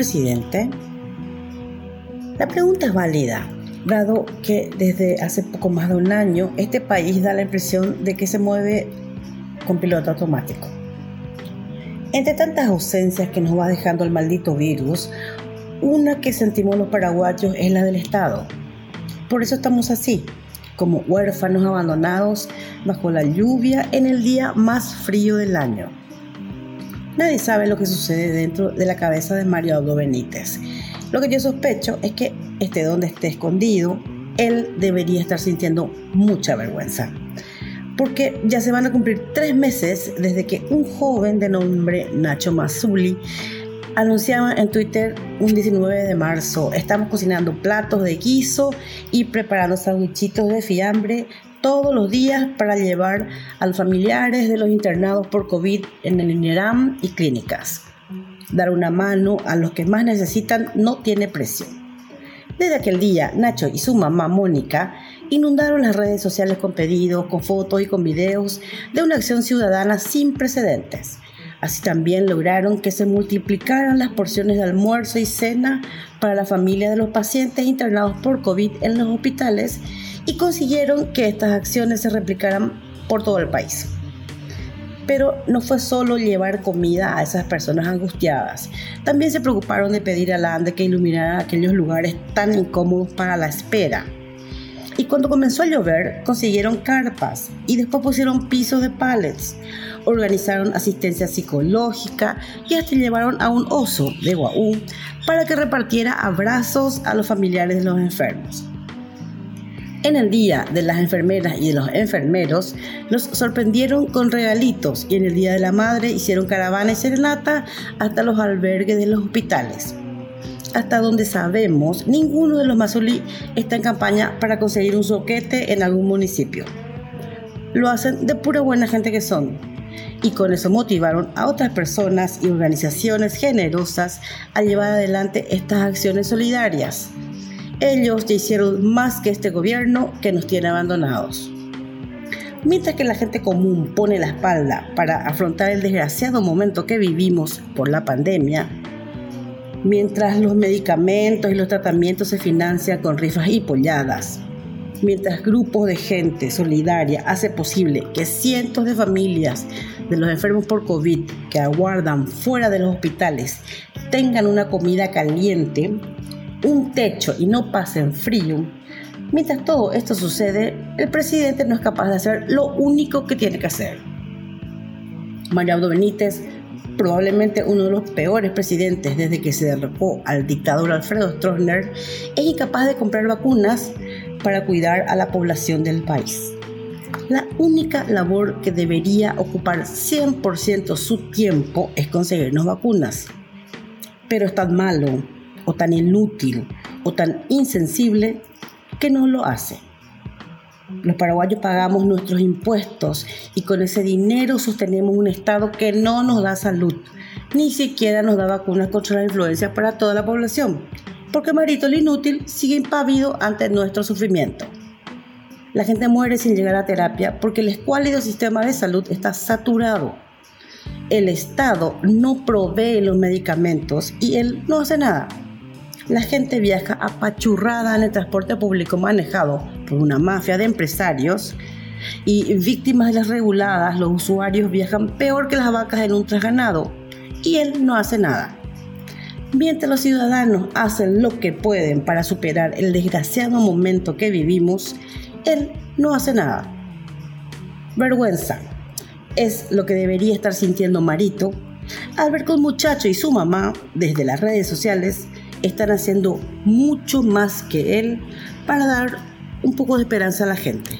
presidente? La pregunta es válida, dado que desde hace poco más de un año este país da la impresión de que se mueve con piloto automático. Entre tantas ausencias que nos va dejando el maldito virus, una que sentimos los paraguayos es la del Estado. Por eso estamos así, como huérfanos abandonados bajo la lluvia en el día más frío del año. Nadie sabe lo que sucede dentro de la cabeza de Mario Aldo Benítez. Lo que yo sospecho es que esté donde esté escondido, él debería estar sintiendo mucha vergüenza. Porque ya se van a cumplir tres meses desde que un joven de nombre Nacho Mazuli anunciaba en Twitter un 19 de marzo, estamos cocinando platos de guiso y preparando sandwichitos de fiambre todos los días para llevar a los familiares de los internados por COVID en el INERAM y clínicas. Dar una mano a los que más necesitan no tiene precio. Desde aquel día, Nacho y su mamá Mónica inundaron las redes sociales con pedidos, con fotos y con videos de una acción ciudadana sin precedentes Así también lograron que se multiplicaran las porciones de almuerzo y cena para la familia de los pacientes internados por COVID en los hospitales y consiguieron que estas acciones se replicaran por todo el país. Pero no fue solo llevar comida a esas personas angustiadas, también se preocuparon de pedir a ANDE que iluminara aquellos lugares tan incómodos para la espera. Y cuando comenzó a llover, consiguieron carpas y después pusieron pisos de pallets organizaron asistencia psicológica y hasta llevaron a un oso de Guaú para que repartiera abrazos a los familiares de los enfermos. En el Día de las Enfermeras y de los Enfermeros, los sorprendieron con regalitos y en el Día de la Madre hicieron caravana y serenata hasta los albergues de los hospitales. Hasta donde sabemos, ninguno de los Mazuli está en campaña para conseguir un soquete en algún municipio. Lo hacen de pura buena gente que son, y con eso motivaron a otras personas y organizaciones generosas a llevar adelante estas acciones solidarias. Ellos ya hicieron más que este gobierno que nos tiene abandonados. Mientras que la gente común pone la espalda para afrontar el desgraciado momento que vivimos por la pandemia, mientras los medicamentos y los tratamientos se financian con rifas y polladas, mientras grupos de gente solidaria hace posible que cientos de familias de los enfermos por COVID que aguardan fuera de los hospitales tengan una comida caliente, un techo y no pasen frío, mientras todo esto sucede, el presidente no es capaz de hacer lo único que tiene que hacer. Abdo Benítez, probablemente uno de los peores presidentes desde que se derrocó al dictador Alfredo Stroessner, es incapaz de comprar vacunas para cuidar a la población del país. La única labor que debería ocupar 100% su tiempo es conseguirnos vacunas. Pero es tan malo, o tan inútil, o tan insensible que no lo hace. Los paraguayos pagamos nuestros impuestos y con ese dinero sostenemos un Estado que no nos da salud, ni siquiera nos da vacunas contra la influencia para toda la población porque Marito el inútil sigue impávido ante nuestro sufrimiento. La gente muere sin llegar a terapia porque el escuálido sistema de salud está saturado. El Estado no provee los medicamentos y él no hace nada. La gente viaja apachurrada en el transporte público manejado por una mafia de empresarios y víctimas de las reguladas, los usuarios viajan peor que las vacas en un trasganado y él no hace nada. Mientras los ciudadanos hacen lo que pueden para superar el desgraciado momento que vivimos, él no hace nada. Vergüenza es lo que debería estar sintiendo Marito al ver que un muchacho y su mamá, desde las redes sociales, están haciendo mucho más que él para dar un poco de esperanza a la gente.